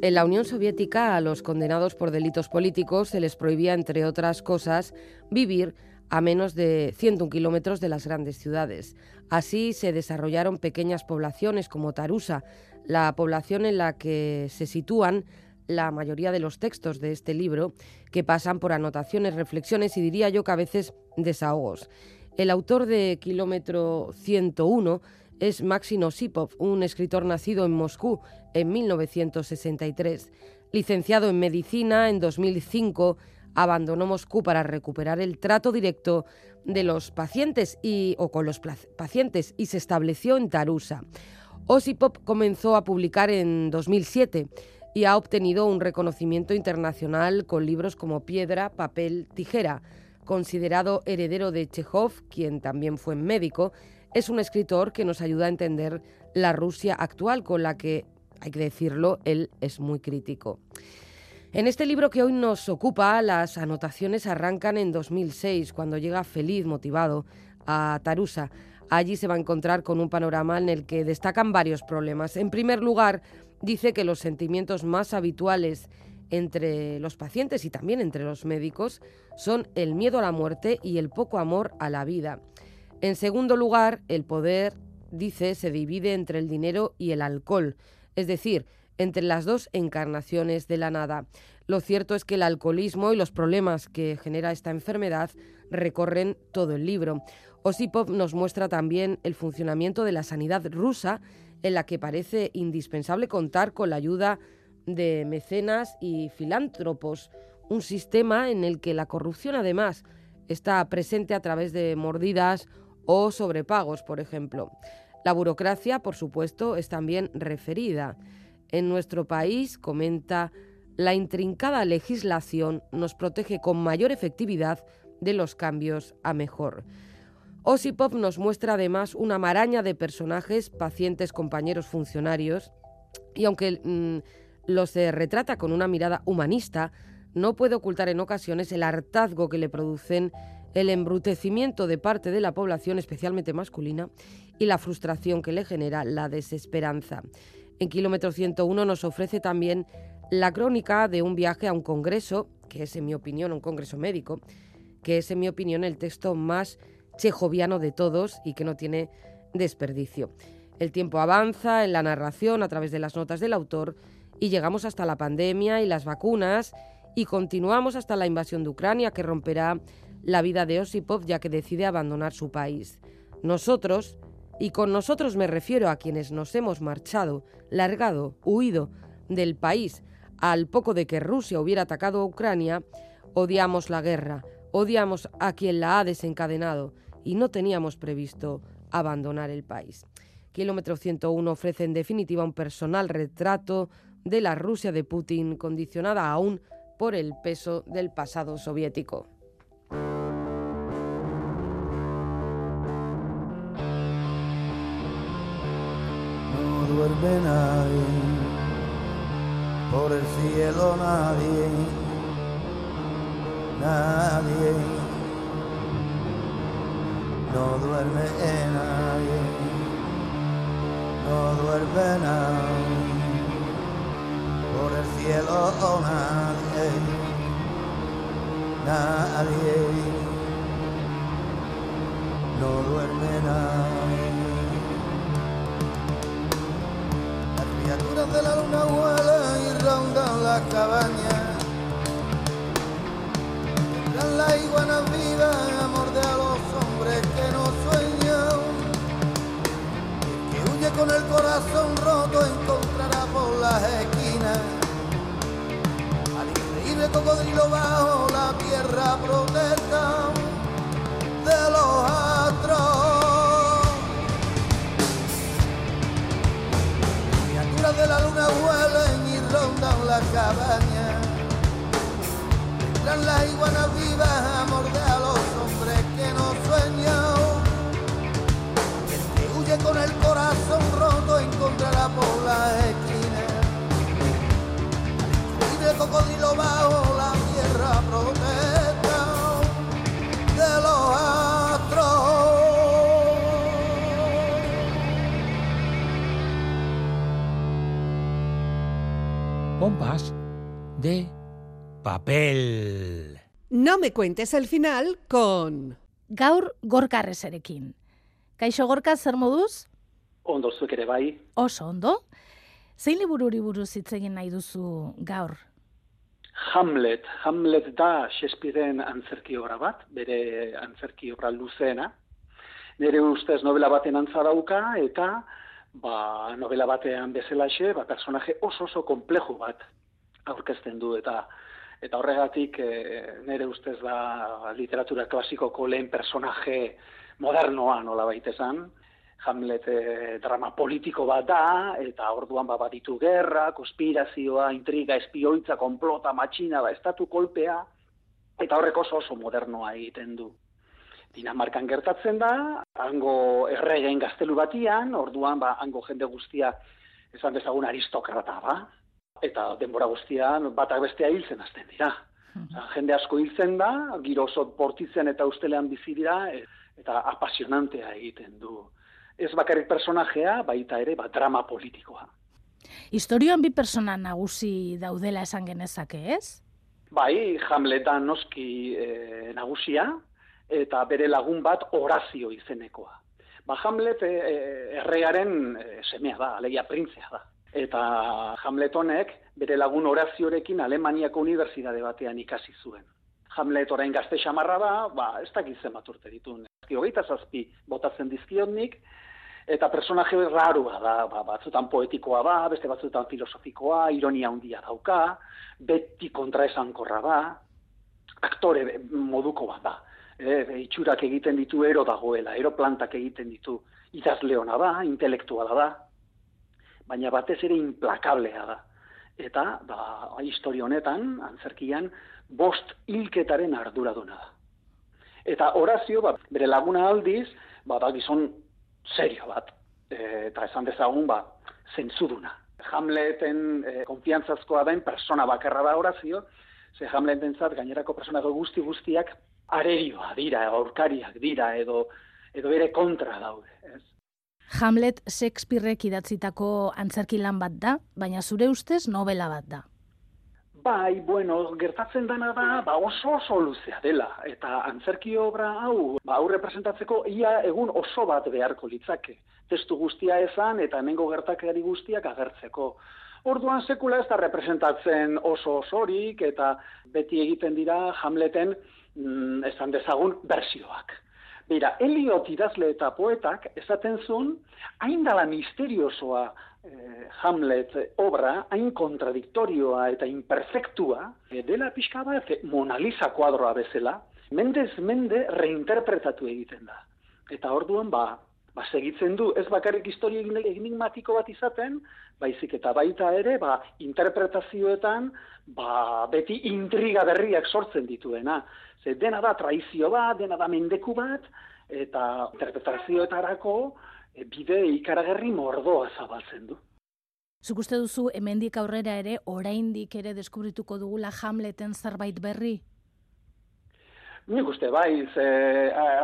En la Unión Soviética a los condenados por delitos políticos se les prohibía, entre otras cosas, vivir a menos de 101 kilómetros de las grandes ciudades. Así se desarrollaron pequeñas poblaciones como Tarusa, la población en la que se sitúan la mayoría de los textos de este libro, que pasan por anotaciones, reflexiones y diría yo que a veces desahogos. El autor de Kilómetro 101 es Maxim Osipov, un escritor nacido en Moscú en 1963. Licenciado en medicina en 2005, abandonó Moscú para recuperar el trato directo de los pacientes y, o con los pacientes y se estableció en Tarusa. Osipov comenzó a publicar en 2007 y ha obtenido un reconocimiento internacional con libros como Piedra, Papel, Tijera. Considerado heredero de Chekhov, quien también fue médico, es un escritor que nos ayuda a entender la Rusia actual, con la que, hay que decirlo, él es muy crítico. En este libro que hoy nos ocupa, las anotaciones arrancan en 2006, cuando llega feliz, motivado, a Tarusa. Allí se va a encontrar con un panorama en el que destacan varios problemas. En primer lugar, dice que los sentimientos más habituales entre los pacientes y también entre los médicos son el miedo a la muerte y el poco amor a la vida. En segundo lugar, el poder, dice, se divide entre el dinero y el alcohol, es decir, entre las dos encarnaciones de la nada. Lo cierto es que el alcoholismo y los problemas que genera esta enfermedad recorren todo el libro. Osipov nos muestra también el funcionamiento de la sanidad rusa, en la que parece indispensable contar con la ayuda de mecenas y filántropos, un sistema en el que la corrupción además está presente a través de mordidas o sobrepagos, por ejemplo. La burocracia, por supuesto, es también referida. En nuestro país, comenta, la intrincada legislación nos protege con mayor efectividad de los cambios a mejor. Osipov nos muestra además una maraña de personajes, pacientes, compañeros, funcionarios, y aunque mm, los retrata con una mirada humanista, no puede ocultar en ocasiones el hartazgo que le producen el embrutecimiento de parte de la población, especialmente masculina, y la frustración que le genera la desesperanza. En Kilómetro 101 nos ofrece también la crónica de un viaje a un congreso, que es en mi opinión un congreso médico, que es en mi opinión el texto más chejoviano de todos y que no tiene desperdicio. El tiempo avanza en la narración a través de las notas del autor y llegamos hasta la pandemia y las vacunas y continuamos hasta la invasión de Ucrania que romperá la vida de Osipov ya que decide abandonar su país. Nosotros, y con nosotros me refiero a quienes nos hemos marchado, largado, huido del país al poco de que Rusia hubiera atacado a Ucrania, odiamos la guerra, odiamos a quien la ha desencadenado y no teníamos previsto abandonar el país. Kilómetro 101 ofrece en definitiva un personal retrato de la Rusia de Putin condicionada aún por el peso del pasado soviético. No duerme nadie, por el cielo nadie, nadie. No duerme nadie, no duerme nadie, por el cielo nadie, nadie. No duerme nadie. Las criaturas de la luna vuelan y rondan las cabañas. La iguana viva, amor de a los hombres que no sueñan. Que huye con el corazón roto encontrará por las esquinas al increíble cocodrilo bajo la tierra protesta de los astros. Criaturas de la luna vuelan y rondan la cabaña. Tendrán las iguanas vivas a morder a los hombres que no sueñan. Y el que huye con el corazón roto encontrará por las esquinas. Al increíble cocodrilo bajo la tierra protesta de los astros. Pompas de papel. No me cuentes el final con... Gaur gorka arreserekin. Kaixo gorka zer moduz? Ondo zuek ere bai. Oso ondo. Zein libururi buruz hitz egin nahi duzu gaur? Hamlet. Hamlet da Shakespearen antzerki obra bat, bere antzerki obra luzeena. Nire ustez novela baten antza dauka, eta ba, novela batean bezalaxe, ba, personaje oso oso komplejo bat aurkezten du, eta eta horregatik e, nire ustez da literatura klasikoko lehen personaje modernoa nola baitezan. Hamlet e, drama politiko bat da, eta orduan ba, baditu gerra, konspirazioa, intriga, espioitza, konplota, matxina, ba, estatu kolpea, eta horrek oso oso modernoa egiten du. Dinamarkan gertatzen da, hango erregen gaztelu batian, orduan ba, hango jende guztia esan dezagun aristokrata, ba? Eta denbora guztian batak bestea hiltzen hasten dira. Osea, jende asko hiltzen da, giro oso bortitzen eta ustelean bizi dira, e- eta apasionantea egiten du. Ez bakarrik personajea, baita ere, ba, drama politikoa. Historioan bi persona nagusi daudela esan genezake, ez? Bai, Hamleta noski e, nagusia, eta bere lagun bat Horazio izenekoa. Ba, Hamlet e, e, errearen e, semea da, alegia printzea da. Eta Hamlet honek bere lagun Horaziorekin Alemaniako unibertsitate batean ikasi zuen. Hamlet orain gazte xamarra da, ba, ez dakit zenbat urte ditun. Hogeita zazpi botatzen dizkionik, eta personaje rarua da, ba, batzutan poetikoa da, beste batzutan filosofikoa, ironia handia dauka, beti kontraesankorra da, aktore moduko bat da. E, itxurak egiten ditu ero dagoela, ero plantak egiten ditu idazle ona da, intelektuala da, baina batez ere implakablea da. Eta, ba, historia honetan, antzerkian, bost hilketaren arduraduna da. Eta Horazio, ba, bere laguna aldiz, ba, da gizon serio bat. E, eta esan dezagun, ba, zentzuduna. Hamleten e, konfiantzazkoa den persona bakarra da Horazio, ze Hamleten zat, gainerako persona guzti guztiak arerioa dira, aurkariak dira, edo, edo bere kontra daude. Ez? Hamlet Shakespearek idatzitako antzerki lan bat da, baina zure ustez novela bat da. Bai, bueno, gertatzen dena da, ba oso oso luzea dela, eta antzerki obra hau, ba hau representatzeko ia egun oso bat beharko litzake. Testu guztia esan eta hemengo gertakari guztiak agertzeko. Orduan sekula ez da representatzen oso osorik eta beti egiten dira Hamleten mm, esan dezagun bersioak. Beira, Eliot idazle eta poetak esaten zuen, hain dala misteriosoa eh, Hamlet obra, hain kontradiktorioa eta imperfektua, eh, dela pixka bat Mona Lisa kuadroa bezala, mendez mende reinterpretatu egiten da. Eta orduan, ba, ba segitzen du, ez bakarrik historia enigmatiko bat izaten, baizik eta baita ere, ba, interpretazioetan, ba, beti intriga berriak sortzen dituena. Ze dena da traizio bat, dena da mendeku bat, eta interpretazioetarako e, bide ikaragarri mordoa zabaltzen du. Zuk uste duzu hemendik aurrera ere oraindik ere deskubrituko dugula Hamleten zerbait berri? Nik uste bai, ze,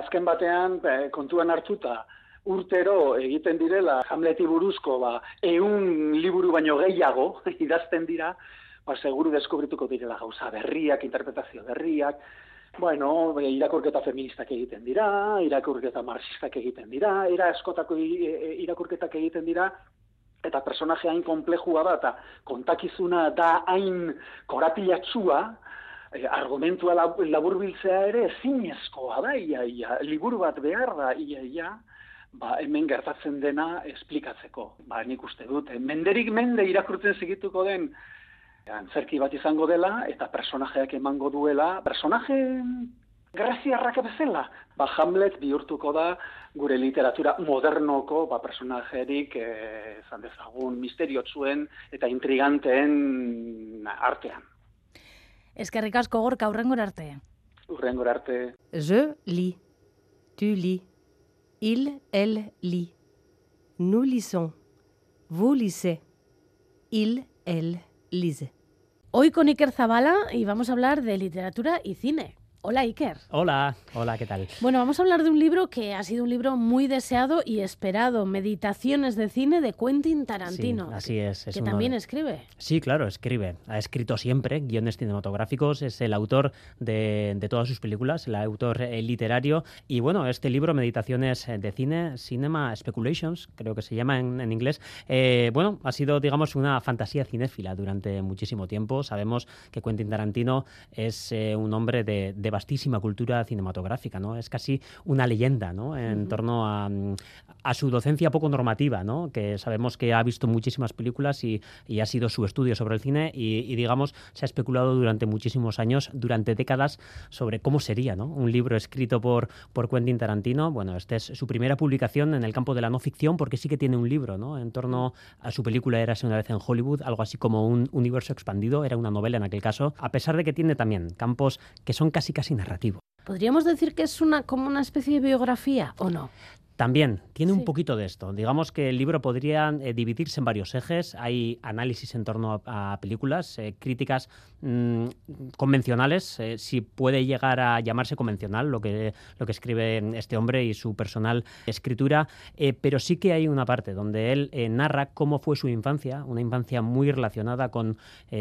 azken batean kontuan hartuta urtero egiten direla Hamleti buruzko ba, eun liburu baino gehiago (laughs) idazten dira, ba, seguru deskubrituko direla gauza berriak, interpretazio berriak, Bueno, irakurketa feministak egiten dira, irakurketa marxistak egiten dira, era eskotako irakurketak egiten dira, eta personaje hain komplejua da, eta kontakizuna da hain korapilatzua, e, argumentua laburbiltzea ere zinezkoa da, ia, ia, liburu bat behar da, ia, ia, ba, hemen gertatzen dena esplikatzeko. Ba, nik uste dut, menderik mende irakurtzen segituko den antzerki bat izango dela eta personajeak emango duela, personaje graziarrak bezala. Ba, Hamlet bihurtuko da gure literatura modernoko ba, personajerik eh, zan dezagun misteriotsuen eta intriganteen artean. Eskerrik asko gorka urrengor arte. Urrengor arte. Je lis. Tu lis. Il, elle lit. Nous lisons. Vous lisez. Il, elle lise. Hoy con Iker Zabala y vamos a hablar de literatura y cine. Hola Iker. Hola, hola, ¿qué tal? Bueno, vamos a hablar de un libro que ha sido un libro muy deseado y esperado, Meditaciones de cine de Quentin Tarantino. Sí, así es. es que también escribe. Sí, claro, escribe. Ha escrito siempre guiones cinematográficos, es el autor de, de todas sus películas, el autor eh, literario. Y bueno, este libro, Meditaciones de cine, Cinema Speculations, creo que se llama en, en inglés, eh, bueno, ha sido, digamos, una fantasía cinéfila durante muchísimo tiempo. Sabemos que Quentin Tarantino es eh, un hombre de, de vastísima cultura cinematográfica, ¿no? Es casi una leyenda, ¿no? En uh -huh. torno a, a, su docencia poco normativa, ¿no? Que sabemos que ha visto muchísimas películas y, y ha sido su estudio sobre el cine y, y, digamos, se ha especulado durante muchísimos años, durante décadas, sobre cómo sería, ¿no? Un libro escrito por, por Quentin Tarantino. Bueno, esta es su primera publicación en el campo de la no ficción porque sí que tiene un libro, ¿no? En torno a su película Érase una vez en Hollywood, algo así como un universo expandido, era una novela en aquel caso, a pesar de que tiene también campos que son casi narrativo. ¿Podríamos decir que es una como una especie de biografía o no? También tiene Sí. un poquito de esto. Digamos que el libro podría eh, dividirse en varios ejes. Hay análisis en torno a, a películas, eh, críticas mm, convencionales, eh, si puede llegar a llamarse convencional lo que, lo que escribe este hombre y su personal escritura, pero sí que hay una parte donde él narra cómo fue su infancia, una infancia muy relacionada con,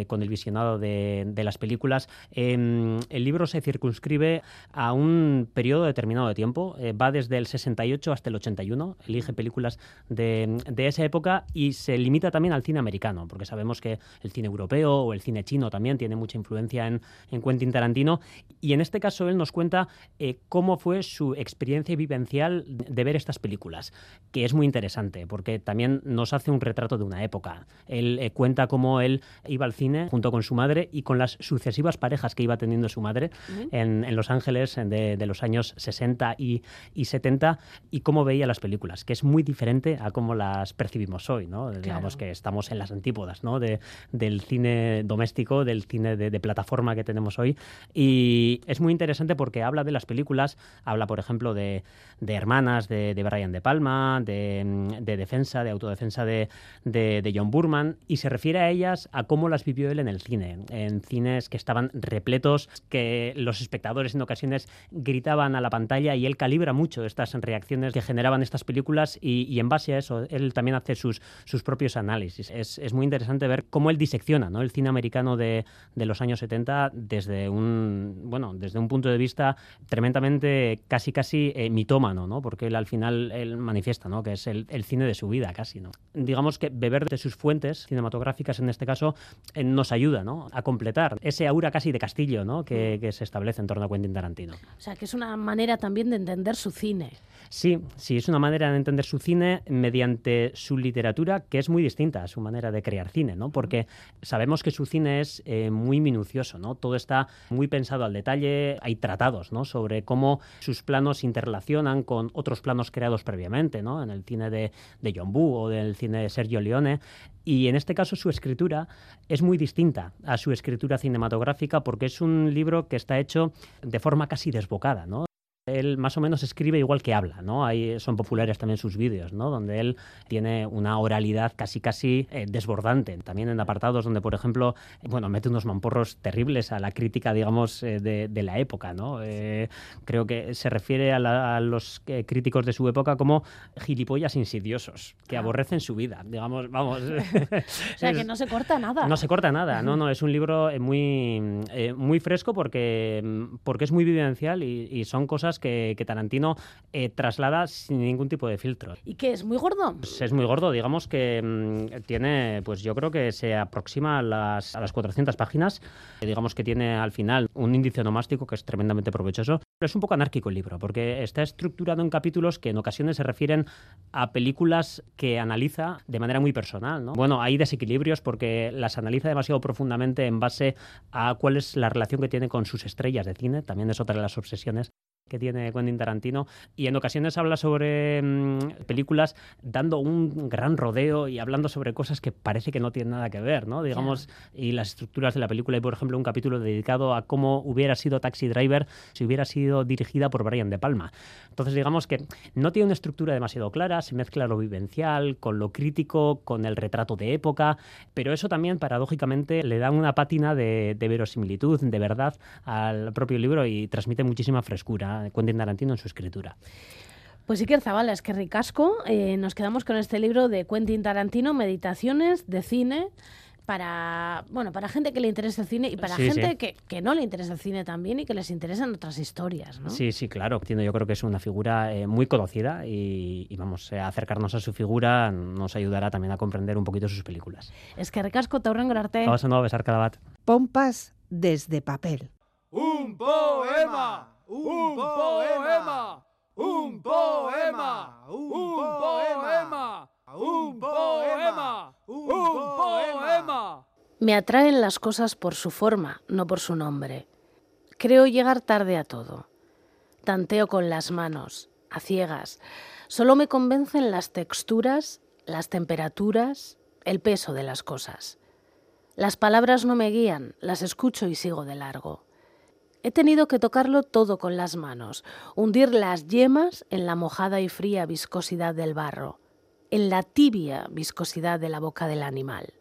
con el visionado de, de las películas. Em, el libro se circunscribe a un periodo determinado de tiempo, va desde el 68 hasta el 81, elige películas de, de esa época y se limita también al cine americano, porque sabemos que el cine europeo o el cine chino también tiene mucha influencia en, en Quentin Tarantino. Y en este caso él nos cuenta eh, cómo fue su experiencia vivencial de ver estas películas, que es muy interesante, porque también nos hace un retrato de una época. Él eh, cuenta cómo él iba al cine junto con su madre y con las sucesivas parejas que iba teniendo su madre en, en Los Ángeles de, de los años 60 y, y 70 y cómo veía las películas, que es muy diferente a cómo las percibimos hoy, ¿no? Digamos que estamos en las antípodas, ¿no? De, del cine doméstico, del cine de, de plataforma que tenemos hoy y es muy interesante porque habla de las películas, habla por ejemplo de, de Hermanas, de, de Brian De Palma, de, de defensa, de autodefensa de, de, de John Burman y se refiere a ellas a cómo las vivió él en el cine, en cines que estaban repletos, que los espectadores en ocasiones gritaban a la pantalla y él calibra mucho estas reacciones que generaban estas películas y, y en base a eso él también hace sus, sus propios análisis. Es, es muy interesante ver cómo él disecciona ¿no? el cine americano de, de los años 70 desde un, bueno, desde un punto de vista tremendamente casi casi eh, mitómano, ¿no? porque él al final él manifiesta ¿no? que es el, el cine de su vida casi. ¿no? Digamos que beber de sus fuentes cinematográficas en este caso eh, nos ayuda ¿no? a completar ese aura casi de castillo ¿no? que, que se establece en torno a Quentin Tarantino. O sea, que es una manera también de entender su cine. Sí, sí, es una manera de entender su cine mediante su literatura que es muy distinta a su manera de crear cine, ¿no? Porque sabemos que su cine es eh, muy minucioso, ¿no? Todo está muy pensado al detalle, hay tratados, ¿no? Sobre cómo sus planos interrelacionan con otros planos creados previamente, ¿no? En el cine de, de John Woo o del cine de Sergio Leone. Y en este caso su escritura es muy distinta a su escritura cinematográfica porque es un libro que está hecho de forma casi desbocada, ¿no? Él más o menos escribe igual que habla, ¿no? Ahí son populares también sus vídeos, ¿no? Donde él tiene una oralidad casi casi eh, desbordante. También en apartados donde, por ejemplo, bueno, mete unos mamporros terribles a la crítica, digamos, eh, de, de la época, ¿no? Eh, creo que se refiere a, la- a los críticos de su época como gilipollas insidiosos, que Ah. aborrecen su vida, digamos, vamos. (laughs) O sea, (laughs) que no se corta nada. No se corta nada, no, no, es un libro muy, muy fresco porque, mm, porque es muy vivencial y, y son cosas que, que Tarantino eh, traslada sin ningún tipo de filtro. ¿Y qué es? ¿Muy gordo? Pues es muy gordo, digamos que mm, tiene, pues yo creo que se aproxima a las, a las 400 páginas, digamos que tiene al final un índice onomástico que es tremendamente provechoso. Pero es un poco anárquico el libro, porque está estructurado en capítulos que en ocasiones se refieren a películas que analiza de manera muy personal. ¿no? Bueno, hay desequilibrios porque las analiza demasiado profundamente en base a cuál es la relación que tiene con sus estrellas de cine, también es otra de las obsesiones que tiene Quentin Tarantino y en ocasiones habla sobre mm, películas dando un gran rodeo y hablando sobre cosas que parece que no tienen nada que ver, ¿no? Digamos, y las estructuras de la película hay por ejemplo un capítulo dedicado a cómo hubiera sido Taxi Driver si hubiera sido dirigida por Brian De Palma. Entonces digamos que no tiene una estructura demasiado clara, se mezcla lo vivencial con lo crítico, con el retrato de época, pero eso también paradójicamente le da una pátina de, de verosimilitud, de verdad al propio libro y transmite muchísima frescura Quentin Tarantino en su escritura. Pues Iker Zabala, es que ricasco. Eh, nos quedamos con este libro de Quentin Tarantino, Meditaciones de cine, para bueno para gente que le interesa el cine y para Sí, gente sí. Que, que no le interesa el cine también y que les interesan otras historias, ¿no? Sí, sí, claro. Entiendo, yo creo que es una figura eh, muy conocida y, y vamos, eh, acercarnos a su figura nos ayudará también a comprender un poquito sus películas. Es que ricasco, taurrengo arte. Vamos a no besar cada bat. Pompas desde papel. Un poema, un poema, un poema, un poema, un poema, un poema. Me atraen las cosas por su forma, no por su nombre. Creo llegar tarde a todo. Tanteo con las manos, a ciegas. Solo me convencen las texturas, las temperaturas, el peso de las cosas. Las palabras no me guían, las escucho y sigo de largo. He tenido que tocarlo todo con las manos, hundir las yemas en la mojada y fría viscosidad del barro, en la tibia viscosidad de la boca del animal.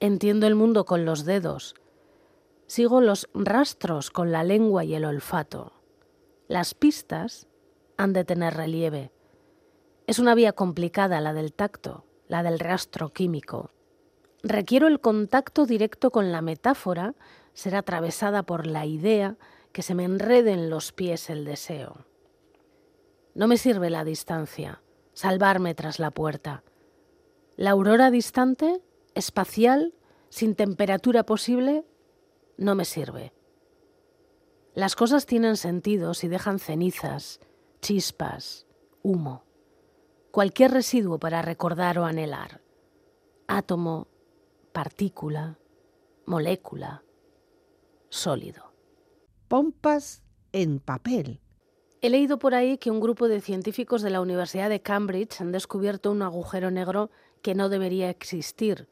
Entiendo el mundo con los dedos, sigo los rastros con la lengua y el olfato. Las pistas han de tener relieve. Es una vía complicada la del tacto, la del rastro químico. Requiero el contacto directo con la metáfora, ser atravesada por la idea, que se me enrede en los pies el deseo. No me sirve la distancia, salvarme tras la puerta. La aurora distante, espacial, sin temperatura posible, no me sirve. Las cosas tienen sentido si dejan cenizas, chispas, humo, cualquier residuo para recordar o anhelar. Átomo, partícula, molécula, sólido. Pompas en papel. He leído por ahí que un grupo de científicos de la Universidad de Cambridge han descubierto un agujero negro que no debería existir.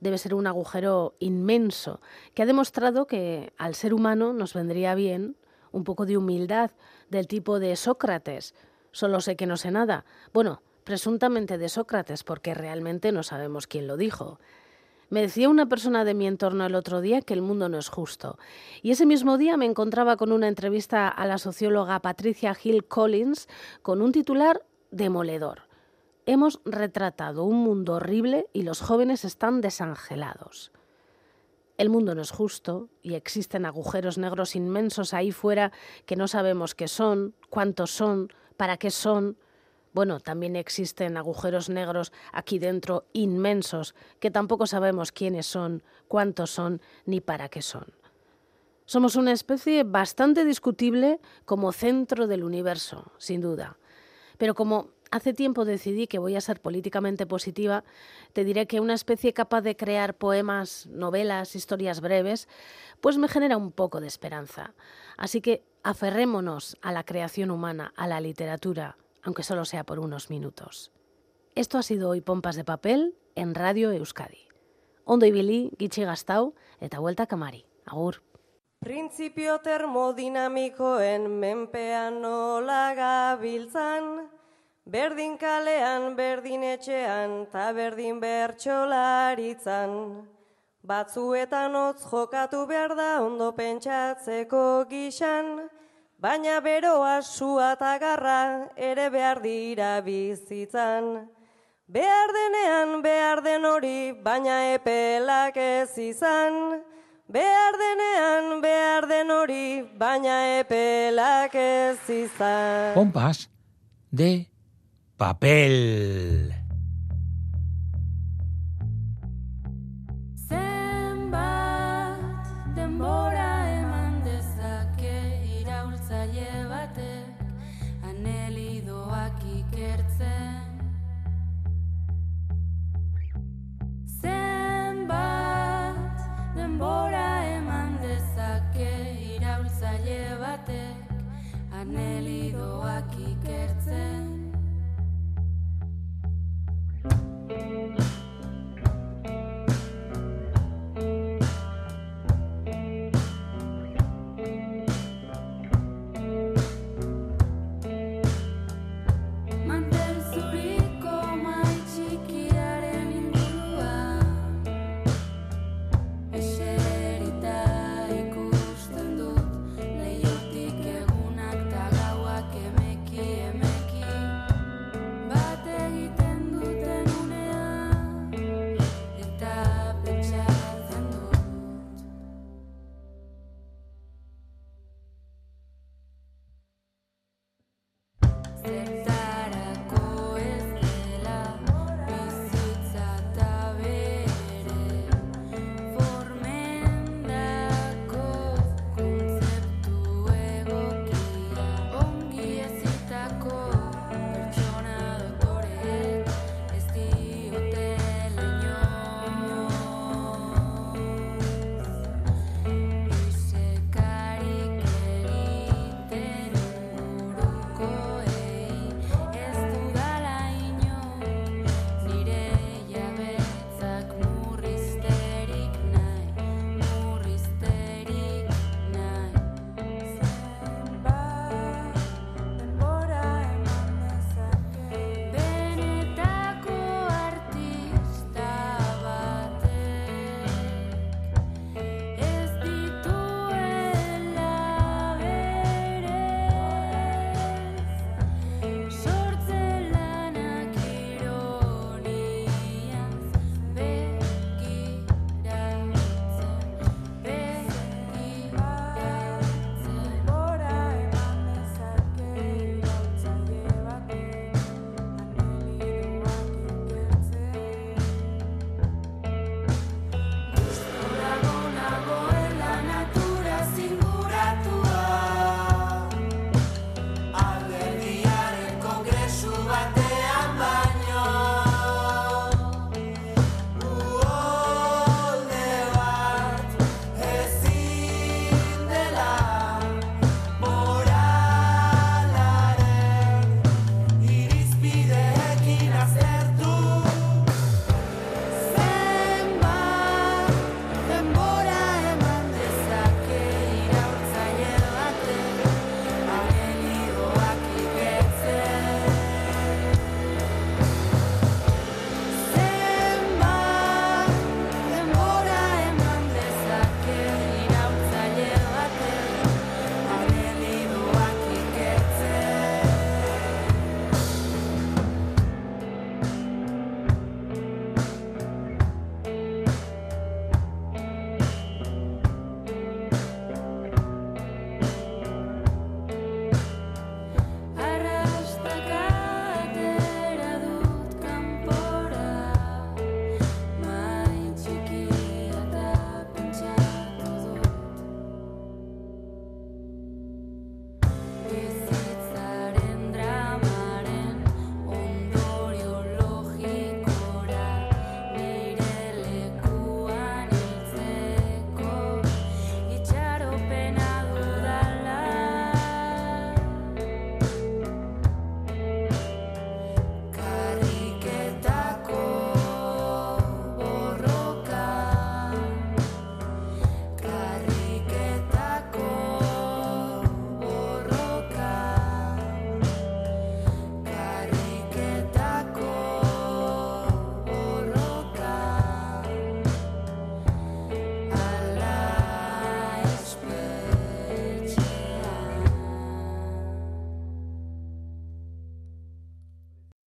Debe ser un agujero inmenso, que ha demostrado que al ser humano nos vendría bien un poco de humildad, del tipo de Sócrates. Solo sé que no sé nada. Bueno, presuntamente de Sócrates, porque realmente no sabemos quién lo dijo. Me decía una persona de mi entorno el otro día que el mundo no es justo. Y ese mismo día me encontraba con una entrevista a la socióloga Patricia Hill Collins con un titular demoledor. Hemos retratado un mundo horrible y los jóvenes están desangelados. El mundo no es justo y existen agujeros negros inmensos ahí fuera que no sabemos qué son, cuántos son, para qué son. Bueno, también existen agujeros negros aquí dentro inmensos que tampoco sabemos quiénes son, cuántos son ni para qué son. Somos una especie bastante discutible como centro del universo, sin duda. Pero como hace tiempo decidí que voy a ser políticamente positiva, te diré que una especie capaz de crear poemas, novelas, historias breves, pues me genera un poco de esperanza. Así que aferrémonos a la creación humana, a la literatura, aunque solo sea por unos minutos. Esto ha sido hoy Pompas de Papel en Radio Euskadi. Ondo ibili, gitxi gaztau, eta vuelta kamari. Agur. Printzipio termodinamikoen menpean nola gabiltzan, berdin kalean, berdin etxean, ta berdin bertxolaritzan. Batzuetan hotz jokatu behar da ondo pentsatzeko gixan, baina beroa sua eta garra ere behar dira bizitzan. Behar denean behar den hori, baina epelak ez izan. Behar denean behar den hori, baina epelak ez izan. Pompas de papel.